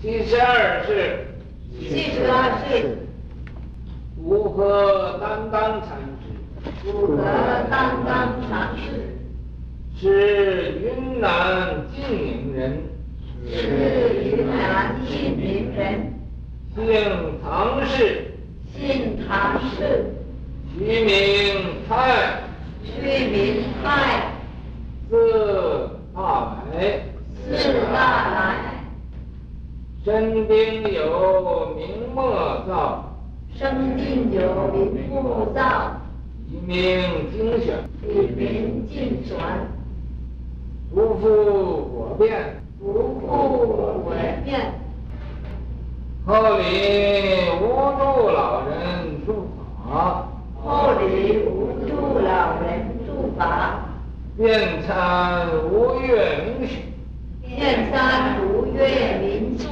七十二世，七十二世，符合担当禅师，符合担当禅师，是云南晋宁人，是云南晋宁人，姓唐氏，姓唐氏，取名蔡，取名泰，字大来，字大来，身边有明末造。生定有明木造，一命精选，一名精选，不负我变，不负我变。后里无助老人住法，后里无助老人住法，遍参无月明许，遍参无月明许，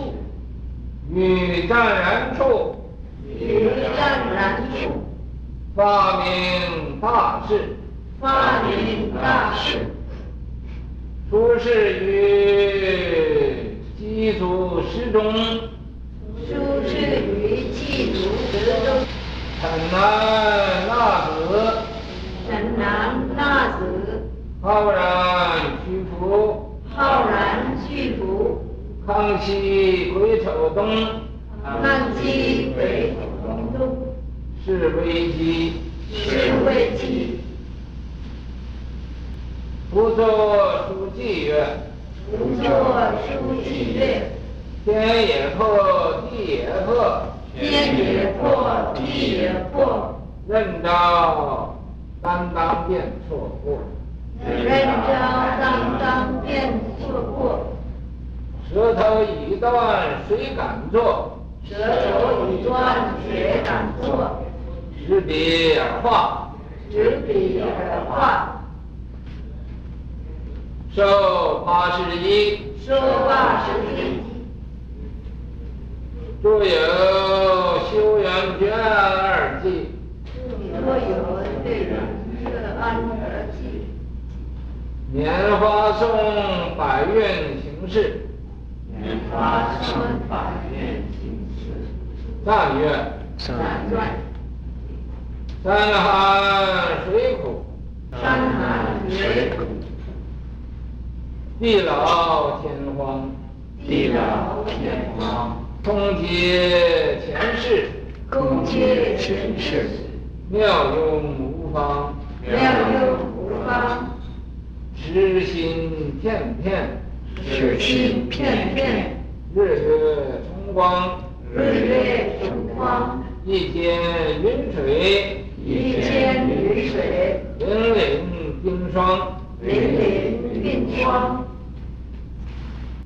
与湛然处。女湛然处，发明大事，发明大事，出世于鸡足石中，出世于鸡足石中，城南纳子，城南纳子，浩然居服，浩然居服，康熙癸丑冬，康熙癸丑冬，是危机，是危机。不作书记曰，不作书记曰，天也破，地也破，天也破，地也破，任招担当便错过，任招担当便错过，舌头已断谁敢做？舌头已断谁敢做？执笔而画，执笔而画。寿八十一，寿八十一。著有《修缘卷二记》，著有《修缘卷二记》。年花送百韵行事，拈花送百愿行事。赞曰：赞曰：山寒水苦，山寒水苦。地老天荒，地老天荒。空结前世，空结前世。妙用无方，妙用无方。痴心片片，痴心片片。日月充光，日月充光。一天云水，一天云水。凛凛冰霜，凛凛冰霜。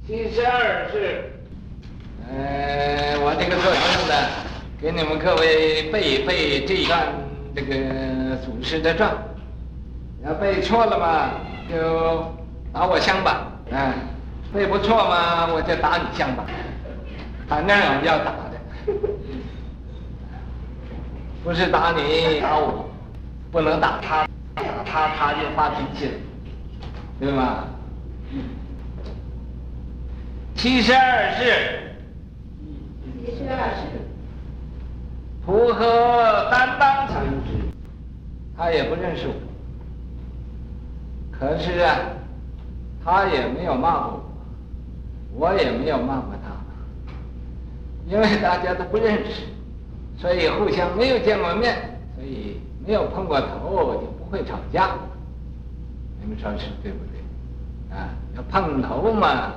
七十二式，呃，我这个做学生的，给你们各位背一背这一段这个祖师的传，要背错了嘛，就打我枪吧，嗯、呃，背不错嘛，我就打你乡巴，反正要打的，不是打你打我，不能打他，打他他就发脾气了，对吧？七十二世，七十二世，符合担当禅师，他也不认识我，可是啊，他也没有骂过我，我也没有骂过他，因为大家都不认识，所以互相没有见过面，所以没有碰过头，就不会吵架。你们说是对不对？啊，要碰头嘛。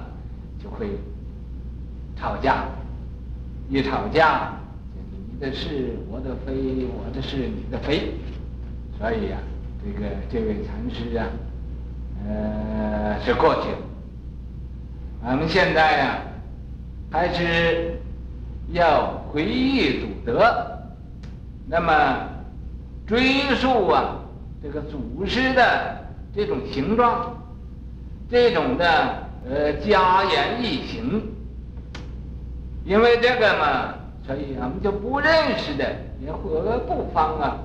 就会吵架，一吵架，你的是我的非，我的是你的非，所以呀、啊，这个这位禅师啊，呃，是过去了。我们现在呀、还是要回忆祖德，那么追溯啊，这个祖师的这种形状，这种的。呃，加言易行，因为这个嘛，所以我们就不认识的也和不妨啊，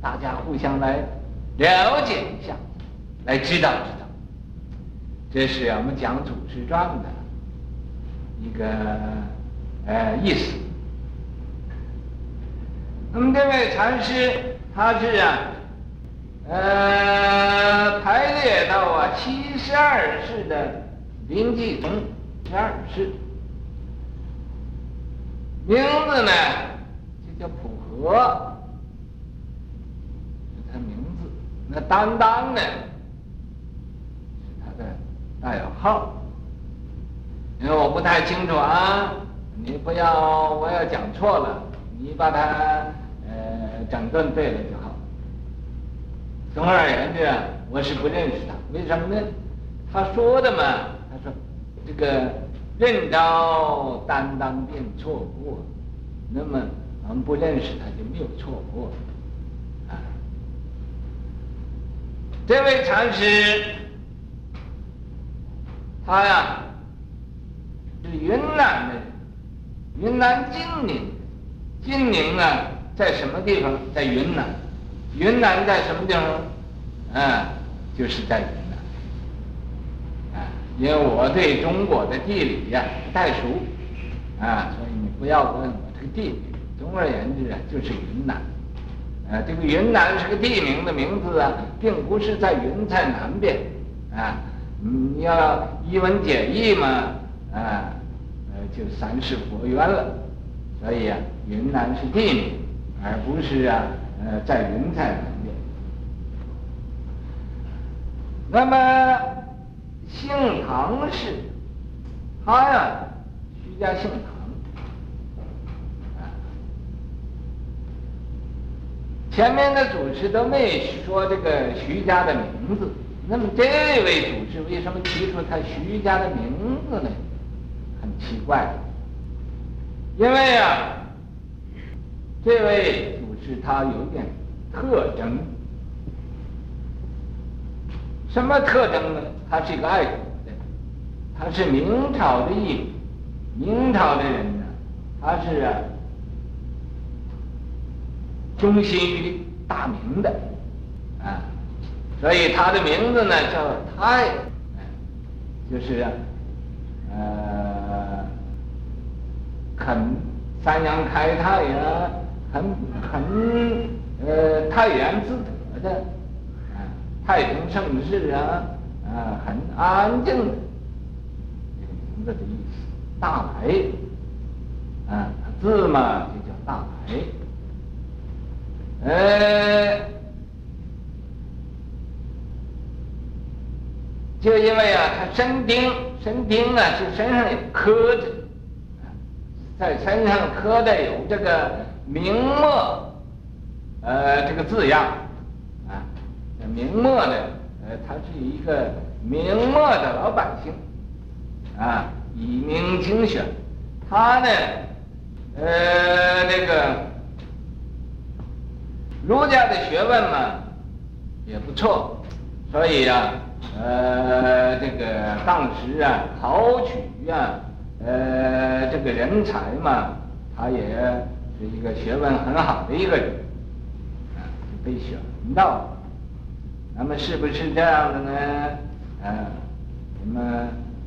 大家互相来了解一下，来知道知道。这是我们讲祖师传的一个呃意思。那么这位禅师他是啊，呃排列到啊七十二世的临济宗十二世，名字呢就叫普和，他名字。那担当呢的代号。因为我不太清楚啊，你不要，我要讲错了，你把它呃整顿对了就好。总而言之，我是不认识他，为什么呢？他说的嘛，他说这个认着担当便错过，那么我们不认识他就没有错过啊。这位禅师，他呀。是云南的，云南金陵，金陵啊，在什么地方？在云南。云南在什么地方？嗯，就是在云南。啊，因为我对中国的地理呀不太熟，啊，所以你不要问我这个地理。总而言之啊，就是云南。啊，这个云南是个地名的名字啊，并不是在云彩南边。啊，你要一文解义嘛。啊，呃，就三世佛缘了，所以啊，云南是地名，而不是啊，呃，在云彩南边。那么姓唐氏，他呀，徐家姓唐，啊，前面的主持都没说这个徐家的名字，那么这位祖师为什么提出他徐家的名字呢？很奇怪，因为啊，这位祖师他有点特征。什么特征呢？他是一个爱国的，他是明朝的义民，明朝的人呢，他是啊，忠心于大明的，啊，所以他的名字呢叫太，就是啊，呃。很三阳开泰呀，很很呃泰然自得的，啊太平盛世啊，啊很安静的，这个名字的意思，大来，啊字嘛就叫大来，呃，就因为啊他身丁身丁啊是身上有刻的。在身上刻的有这个明末，呃，这个字样，啊，明末的，呃，他是一个明末的老百姓，啊，以明经选，他呢，呃，那个儒家的学问嘛，也不错，所以呀、啊，呃，这个当时啊，考取啊。呃，这个人才嘛，他也是一个学问很好的一个人，啊，被选到。那么是不是这样的呢？啊，你们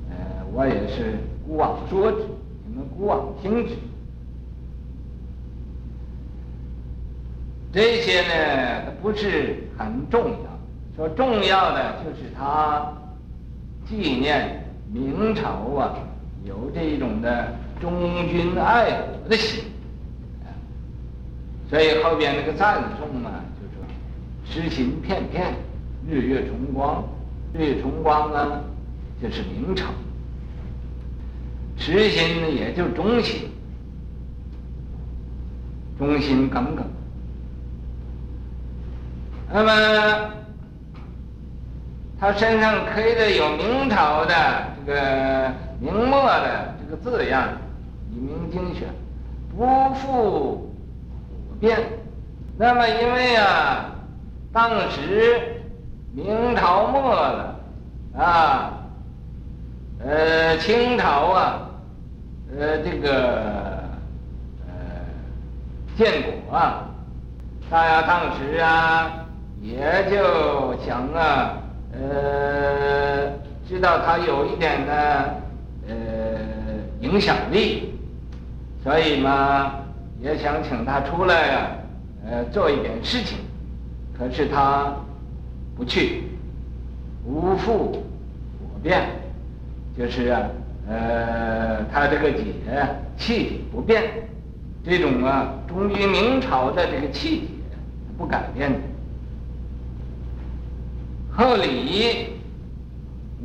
呃，我也是姑妄说之，你们姑妄听之。这些呢，不是很重要。说重要的就是他纪念明朝啊。有这种的忠君爱国的心，所以后边那个赞颂嘛，就说“诗心片片，日月重光”，日月重光啊，就是明朝。痴心呢，也就忠心，忠心耿耿。那么他身上刻的有明朝的这个。明末的这个字样，以明经选，不复普遍。那么因为啊，当时明朝末了啊，呃，清朝啊，呃，这个呃建国啊，大家当时啊，也就想啊，呃，知道他有一点的。呃，影响力，所以嘛，也想请他出来呀、啊，呃，做一点事情，可是他不去，无复火变，就是啊，呃，他这个节气不变，这种啊，忠于明朝的这个气节不改变的。后礼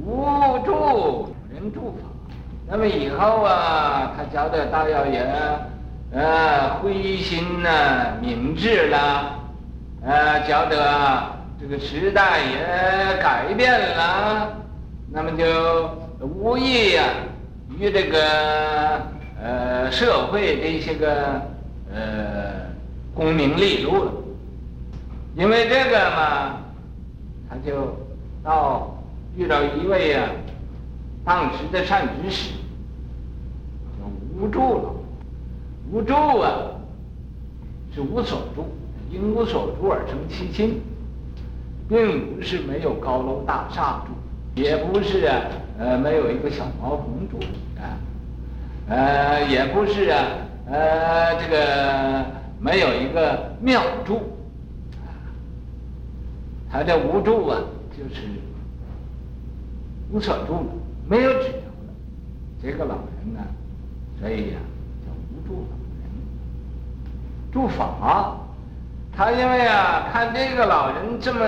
无助人助法。那么以后啊，他觉得大老爷，呃，灰心呐、啊，明智了，呃，觉得、这个时代也改变了，那么就无意啊，与这个呃社会的一些个呃功名利禄了，因为这个嘛，他就到遇到一位啊。当时的善知识就无助了，无助啊，是无所住，因无所住而生其心，并不是没有高楼大厦住，也不是啊，呃，没有一个小茅棚住啊，呃，也不是啊，呃，这个没有一个庙住，他这无助啊，就是无所住。没有指头了，这个老人呢，所以呀、叫无助老人。住法，他因为啊看这个老人这么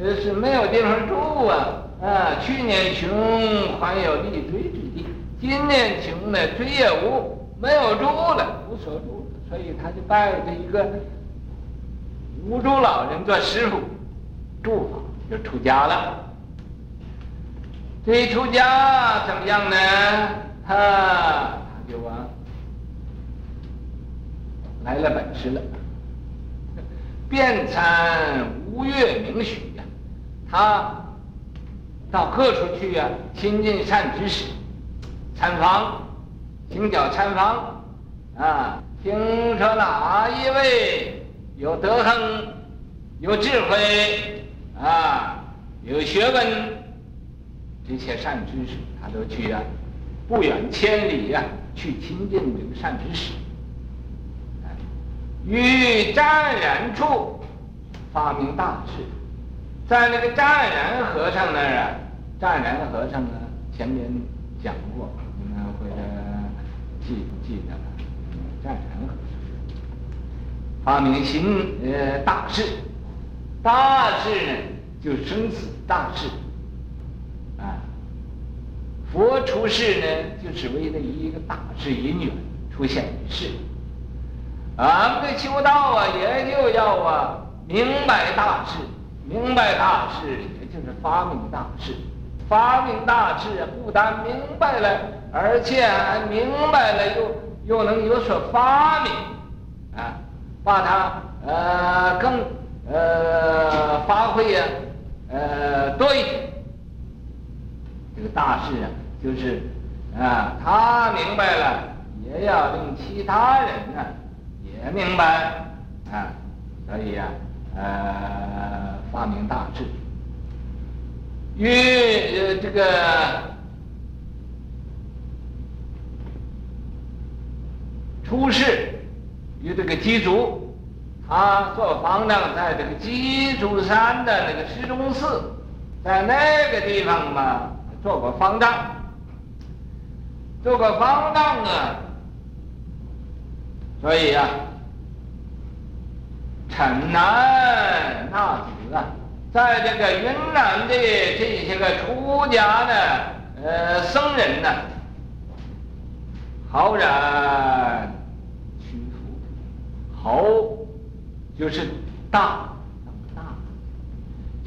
呃是没有地方住啊啊，去年穷还有立锥之地，今年穷呢锥也无，没有住了，无所住，所以他就拜这一个无助老人做师傅，住法就出家了。这一出家怎么样呢？他他就啊来了本事了，遍参吴越名许呀，他到各处去呀，亲近善知识，参访，请教参访啊，听说哪一位有德行、有智慧啊，有学问。这些善知识，他都去啊，不远千里呀、去亲近这个善知识。于湛然处发明大事，在那个湛然和尚那儿啊，湛然和尚呢，前面讲过，你们或者记不记得了？湛然和尚发明新呃大事，大事呢，就生死大志。佛出世呢，就是为了一个大事因缘出现于世。俺们的修道啊，也就要啊明白大事，明白大事，也就是发明大事。发明大事，不但明白了，而且还明白了又又能有所发明，啊，把它呃更呃发挥呀，呃多一点。这个大志啊。就是，啊，他明白了，也要令其他人呢也明白，啊，所以呀、啊，呃，发明大志，与呃这个出世与这个机足，他做方丈，在这个鸡足山的那个石钟寺，在那个地方嘛，做过方丈。做个方丈啊，所以啊，城南那子啊，在这个云南的这些个出家的呃僧人呢，浩然屈服，浩就是大，大，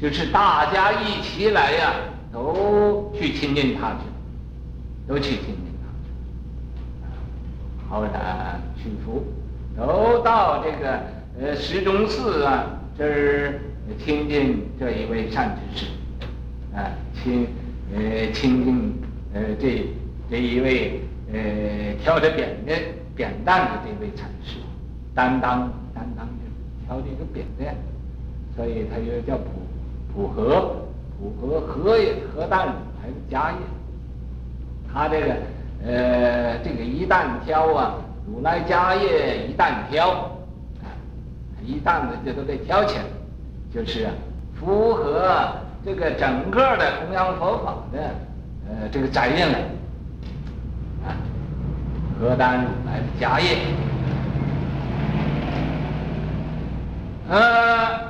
就是大家一起来呀、都去亲近他去，都去亲近。他，好然屈服，都到这个呃石钟寺啊这儿亲近这一位善知识，啊亲呃亲近呃这这一位呃挑着扁担扁担的这位禅师，担当担当。挑这个扁担，所以他又叫普普和普和和也和担还是家业，他这个。呃，这个一旦挑啊，如来家业一旦挑，啊，一旦的就都得挑起来，就是，符合这个整个的弘扬佛法的呃这个责任了，啊，何担如来的家业，呃。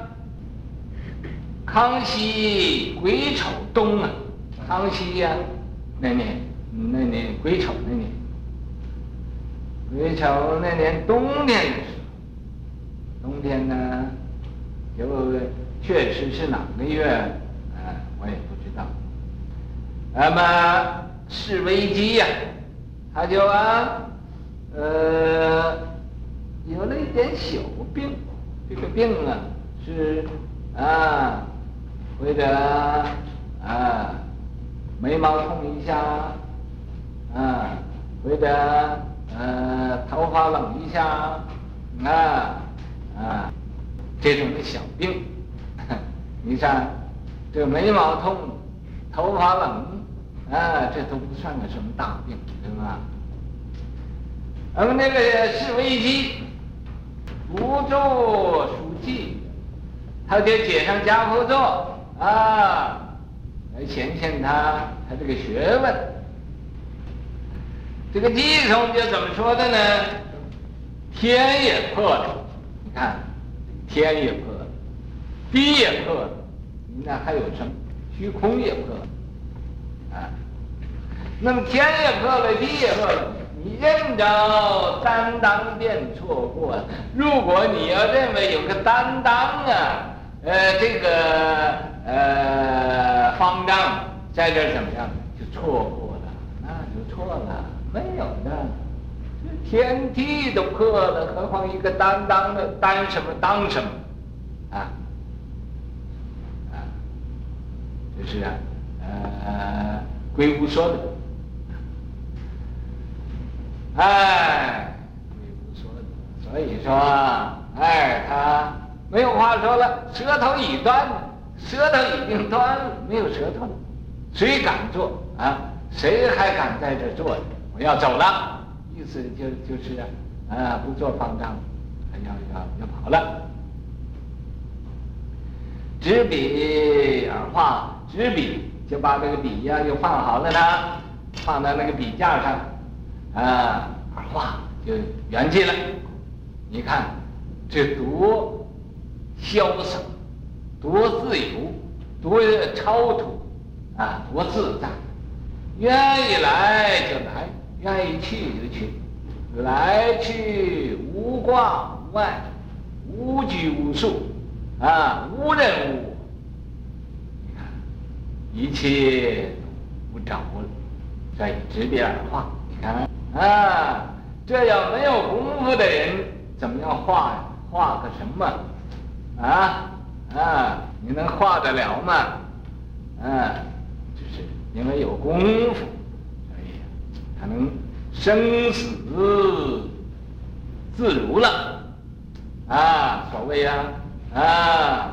康熙癸丑冬啊，康熙呀、那年那年癸丑那年，癸丑那年冬天的时候，冬天呢，就确实是哪个月，呃，我也不知道。那么是危机呀，他就啊，呃，有了一点小病，这个病啊是啊。或者啊，眉毛痛一下，啊，或者呃，头发冷一下，啊啊，这种的小病，你看这眉毛痛、头发冷，啊，这都不算个什么大病，对吧？那么那个是危机，不做书记，他就解上跏趺坐。啊，来显现他他这个学问。这个偈颂就怎么说的呢？天也破了，你看，天也破了，地也破了，你那还有什么？虚空也破了，啊，那么天也破了，地也破了，你认着担当便错过。如果你要认为有个担当啊，呃，这个。呃，方丈在这怎么样？就错过了，那就错了，没有的。天地都破了，何况一个担当的担什么当什么？啊啊，这是啊，呃，龟夫说的。哎，龟夫说的，所以说，哎，他没有话说了，舌头已断。舌头已经断了，没有舌头了，谁敢坐啊？谁还敢在这坐？我要走了，意思就就是啊，不做方丈了，要要要跑了。执笔而画，执笔就把这个笔呀又放好了呢，放在那个笔架上，啊，而画就圆寂了。你看，这多潇洒。多自由，多超脱，啊，多自在！愿意来就来，愿意去就去，来去无挂无碍，无拘无束，啊，无人无。你看，一切都不着了，所以执笔而画。啊，这样没有功夫的人，怎么样画呀？画个什么？啊？啊，你能画得了吗？啊，就是因为有功夫，所以他能生死自如了。啊，所谓呀，啊，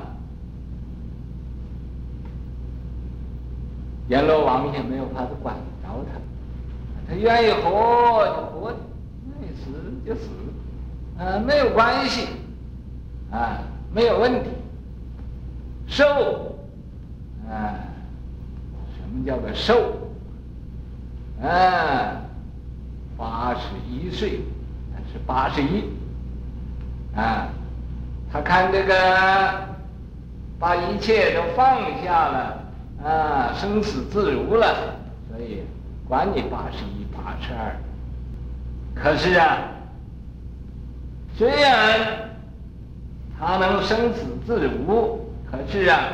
阎罗王也没有法子管着他，他愿意活就活，愿意死就死，啊，没有关系，啊，没有问题。寿，啊，什么叫做寿？啊，八十一岁，是八十一，啊，他看这个，把一切都放下了，啊，生死自如了，所以管你八十一、八十二。可是啊，虽然他能生死自如。可是啊，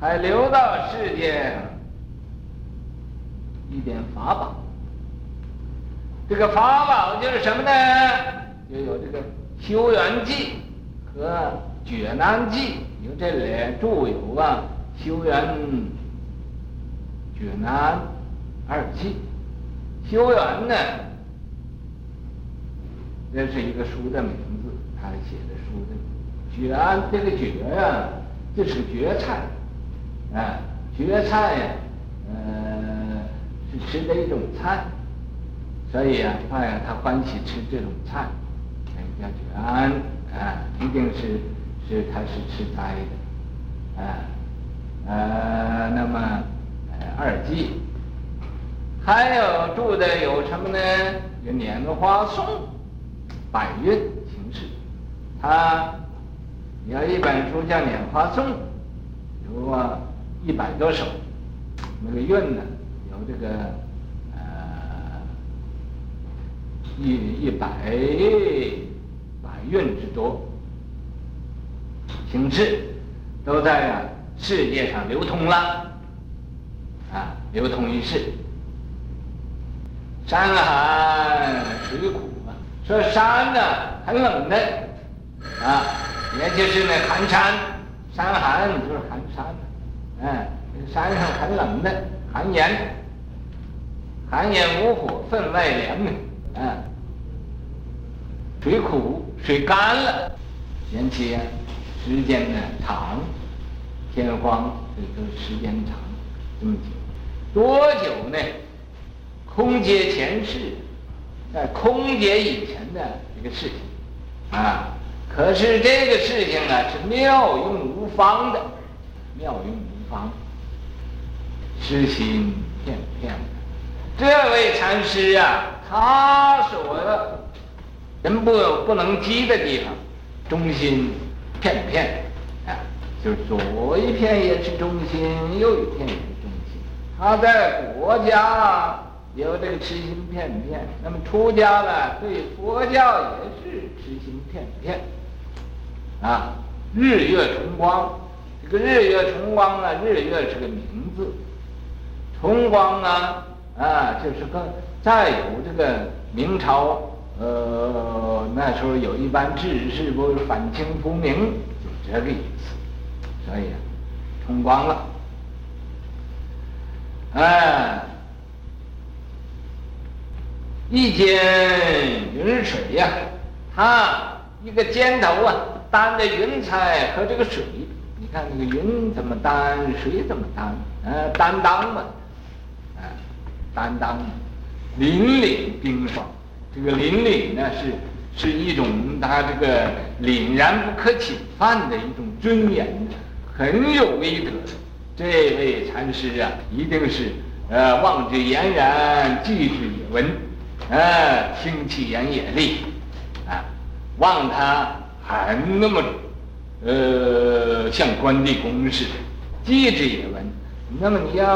还留到世间一点法宝。这个法宝就是什么呢？就有这个《修缘记》和《觉难记》，有这里著有啊，《修缘》《觉难》二记。修缘呢，这是一个书的名字，他写的书的。觉安这个觉呀。就是觉菜，啊，觉菜呀，呃，是吃的一种菜，所以啊，他呀，他欢喜吃这种菜，叫卷啊，一定是是他是吃斋的，啊，呃，那么呃二季，还有住的有什么呢？有莲花颂，百韵形式，他有一本书叫《莲花颂》，有啊一百多首，那个韵呢，有这个呃。一一百百韵之多，形式都在啊世界上流通了，啊，流通于世。山寒水苦啊，说山呢很冷的，啊，也就是那寒山，山寒就是寒山，嗯、山上很冷的，寒岩，寒岩无火，分外凉的，啊。水苦，水干了，嫌弃时间呢长，天荒这个时间长，这么久，多久呢？空劫前世，在空劫以前的一个事情，啊，可是这个事情呢是妙用无方的，妙用无方，诗心片片。这位禅师啊，他所。人不不能及的地方，中心片片，啊，就是左一片也是中心，右一片也是中心。他在国家有这个痴心片片，那么出家了对佛教也是痴心片片，啊，日月重光，这个日月重光呢，日月是个名字，重光呢，啊，就是个再有这个明朝。呃，那时候有一般志士不是反清复明，就这个意思，所以啊，重光了，哎，一间云水呀、啊，他一个肩头啊，担着云彩和这个水，你看那个云怎么担，水怎么担，呃，担当嘛，啊，担当，凛凛冰霜。这个凛凛呢，是是一种他这个凛然不可侵犯的一种尊严，很有威德。这位禅师啊，一定是呃望之俨然，继之也闻，呃听其言也利，啊，望他还那么呃像关帝公似的，继之也文。那么你要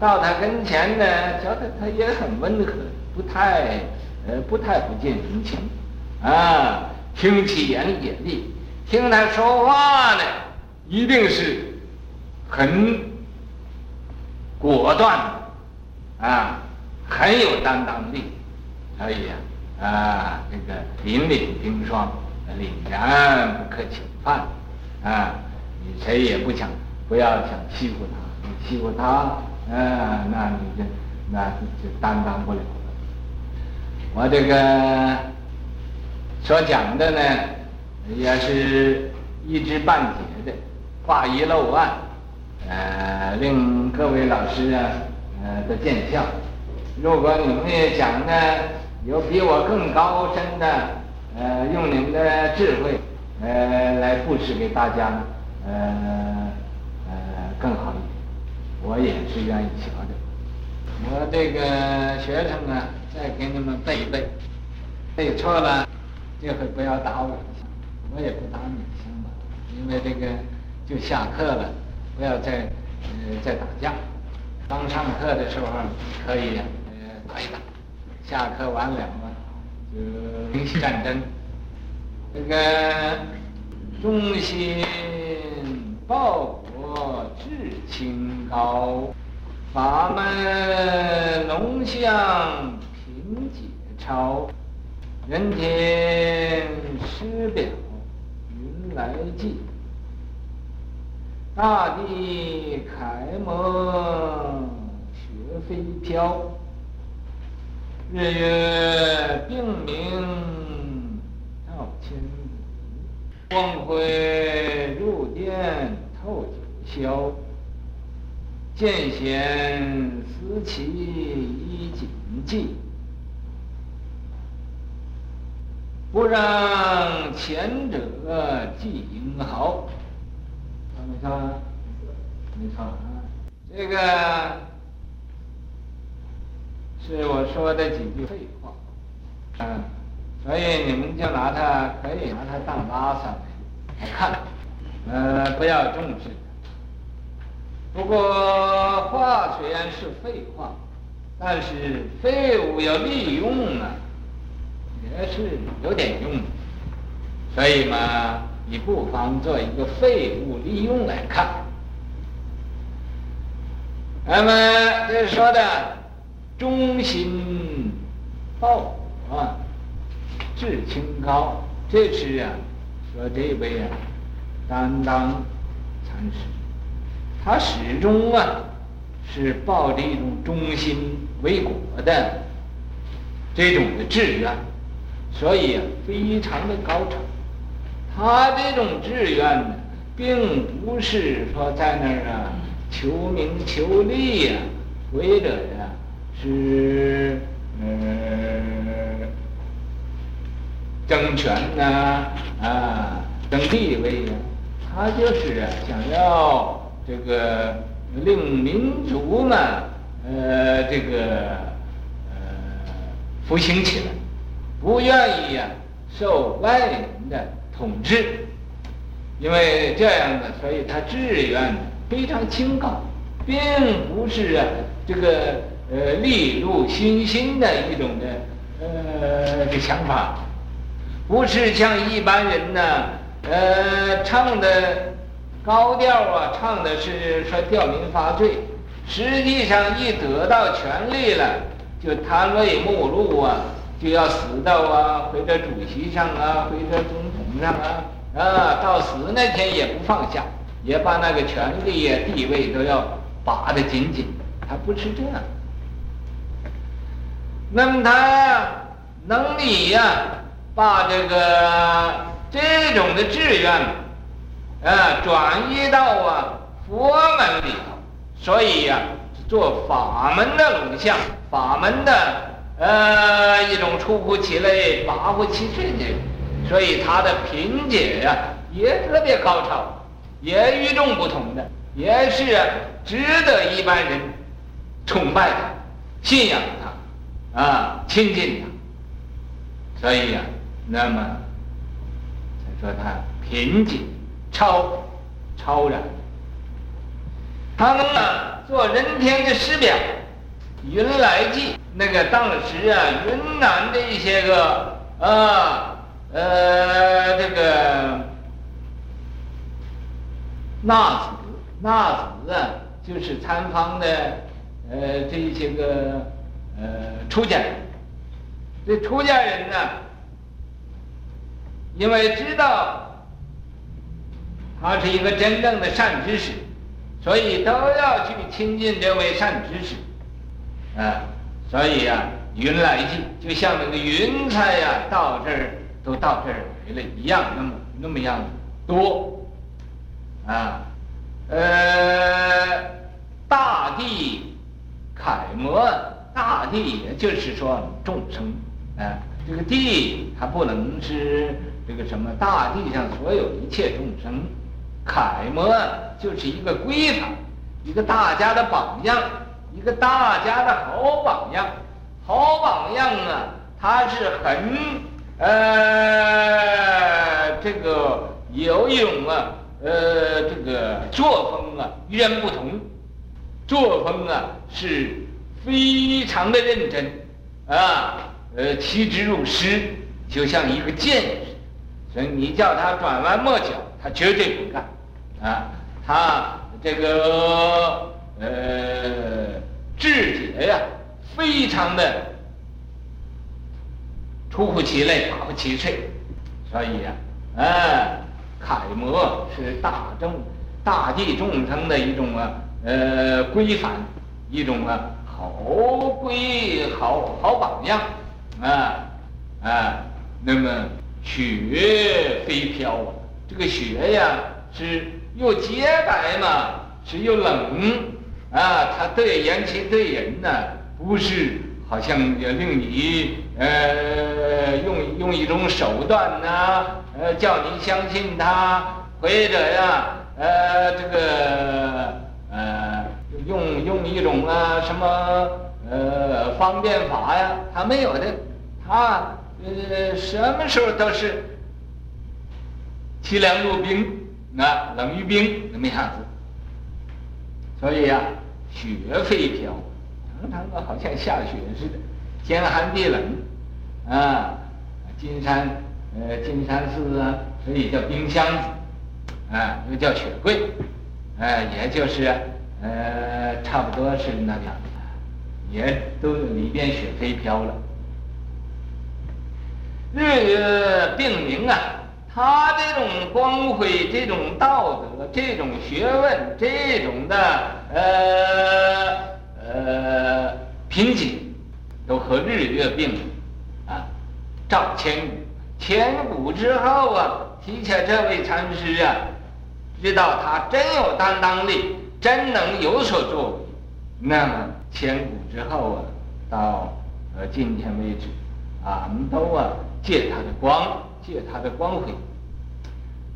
到他跟前呢，觉得他也很温和，不太。呃，不太不近人情，啊，听其言也利，听他说话呢，一定是很果断，啊，很有担当力，所以啊，啊，这个凛凛冰霜，凛然不可侵犯，啊，你谁也不想，不要想欺负他，你欺负他，啊，那你就那就担当不了。我这个所讲的呢，也是一知半解的，话一漏万，呃，令各位老师啊，呃，的见笑。如果你们也讲呢有比我更高深的，呃，用你们的智慧，呃，来布施给大家呢，呃，呃，更好一点，我也是愿意学的。我这个学生呢。再给你们背一背，背错了，这回不要打我，我也不打你，行吗？因为这个就下课了，不要再呃再打架。刚上课的时候可以呃打一打，下课完了嘛就平息战争。这个忠心报国志清高，法门龙象。解超，人天师表云来记，大地楷模雪飞飘，日月并明照千里，光辉入殿透九霄，见贤思齐依谨记。不让前者计英豪。没错，没错啊，这个是我说的几句废话，嗯，所以你们就拿它可以拿它当拉萨来看，呃，不要重视。不过话虽然是废话，但是废物要利用啊，也是有点用，所以嘛。你不妨做一个废物利用来看。那么这说的忠心报国啊，志清高，这是啊，说这位啊，担当禅师，他始终啊是抱着一种忠心为国的这种的志愿，所以啊，非常的高超。他这种志愿呢，并不是说在那儿啊求名求利呀、啊，或者是呃争权呐啊，啊争地位呀、他就是啊想要这个令民族嘛呃这个呃复兴起来，不愿意呀、啊、受外人的。统治，因为这样的，所以他志愿非常清高，并不是啊这个呃利禄熏心的一种的呃的想法，不是像一般人呢呃唱的高调啊，唱的是说吊民伐罪，实际上一得到权力了，就贪位慕禄啊，就要死到啊或者主席上啊或者总统。上啊啊，到死那天也不放下，也把那个权力呀、地位都要把得紧紧。他不是这样。那么他能力呀，把这个这种的志愿啊转移到啊佛门里头，所以呀，做法门的龙像，法门的呃一种出乎其类、拔乎其萃的。所以他的品解呀、啊、也特别高超，也与众不同的，也是值得一般人崇拜的、信仰、啊亲近他。所以呀、啊，那么才说他品解超超然。他们呢做人天的师表，云来记那个当时啊云南的一些个啊。呃，这个纳子，纳子啊，就是参方的，呃，这一些个呃出家人。这出家人呢，因为知道他是一个真正的善知识，所以都要去亲近这位善知识，啊，所以、啊，云来记就像那个云彩呀，到这儿。都到这儿来了一样，那么那么样多，啊，呃，大地楷模，大地也就是说众生，啊，这个地它不能是这个什么大地上所有一切众生，楷模就是一个规范，一个大家的榜样，一个大家的好榜样，好榜样啊，它是很。呃，这个有一种啊，呃，这个作风啊，与人不同，作风啊是非常的认真，啊，呃，趋之若鹜，就像一个剑士，所以你叫他转弯抹角，他绝对不干，啊，他这个呃志节呀，非常的。出乎其类，拔乎其萃，所以呀、啊，哎，楷模是大众、大地众生的一种啊，呃，规范，一种啊，好规好好榜样，啊啊，那么雪飞飘啊，这个雪呀，是又洁白嘛，是又冷，啊，它对人其对人呢，不是。好像也令你呃用用一种手段呐、呃叫你相信他，或者呀呃这个呃用用一种啊什么呃方便法呀，他没有的，他呃什么时候都是凄凉若冰啊，冷于冰那么样子，所以呀、啊，雪飞飘。常常的好像下雪似的，天寒地冷，啊，金山，呃，金山寺啊，所以叫冰箱子，啊，又叫雪柜，啊，也就是，呃，差不多是那样，也都里边雪飞飘了。日月并明啊，他这种光辉、这种道德、这种学问、这种的，呃。呃，品景都和日月并啊，照千古。千古之后啊，提起这位禅师啊，知道他真有担当力，真能有所作为。那么千古之后啊，到呃今天为止，啊，我们都啊借他的光，借他的光辉，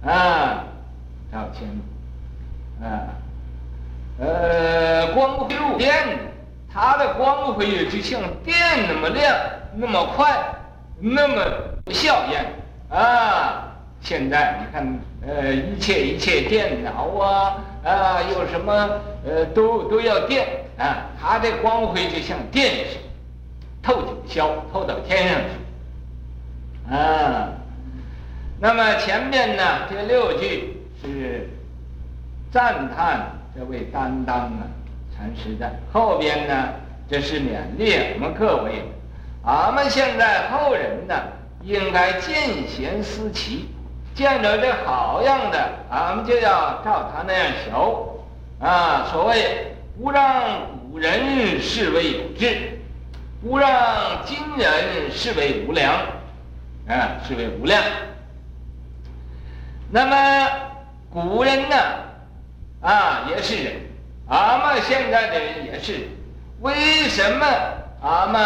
啊，到千古，啊。呃，光辉如电，它的光辉也就像电那么亮，那么快，那么不效验啊！现在你看，呃，一切一切电脑啊，啊，有什么呃，都都要电啊！它这光辉就像电似的，透九霄，透到天上去啊。那么前面呢，这六句是赞叹。这位担当啊，禅师的后边呢，这是勉励我们各位，俺们现在后人呢，应该见贤思齐，见着这好样的，俺们就要照他那样学，啊，所谓不让古人视为有志，不让今人视为无良，啊，视为无量。那么古人呢？啊，也是人，俺们现在的人也是，为什么俺们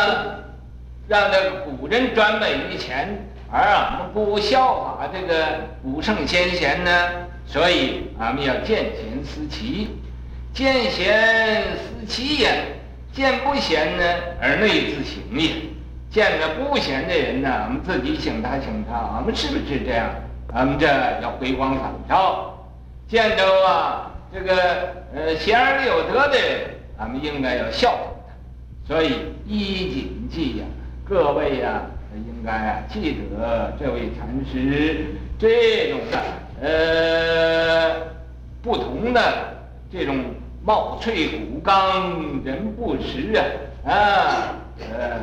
让这个古人专美于前，而俺们不效法这个古圣先贤呢？所以俺们要见贤思齐，见贤思齐也，见不贤呢而内自省也，见着不贤的人呢，我们自己省察省察，俺们是不是这样？俺们这要回光返照，见着啊。这个呃贤而有德的人，俺们应该要效仿他，所以一谨记呀，各位呀，应该啊记得这位禅师这种的呃不同的这种貌翠骨刚，人不识啊啊呃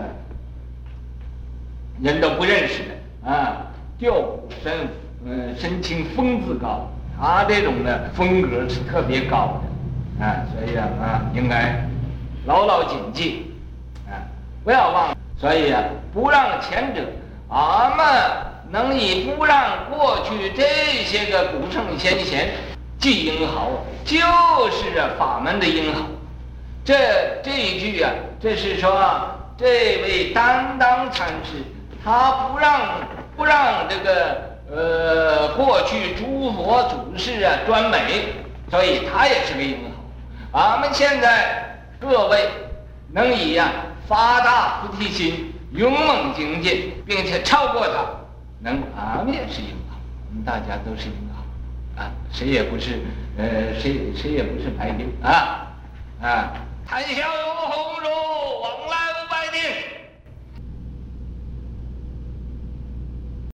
人都不认识的啊，调虎身嗯身轻风自高。他这种的风格是特别高的，啊，所以啊啊，应该牢牢谨记，啊，不要忘了。所以啊，不让前者，俺们能以不让过去这些个古圣先贤记英豪，就是啊法门的英豪。这这一句啊，这是说这位担当禅师，他不让不让这个。呃，过去诸佛祖师啊，专美，所以他也是个英豪。俺们现在各位能以呀、啊、发大菩提心，勇猛精进，并且超过他，能阿弥是英啊，我们大家都是英啊，啊，谁也不是，呃，谁谁也不是白丁啊，啊，谈笑有鸿儒，往来无白丁。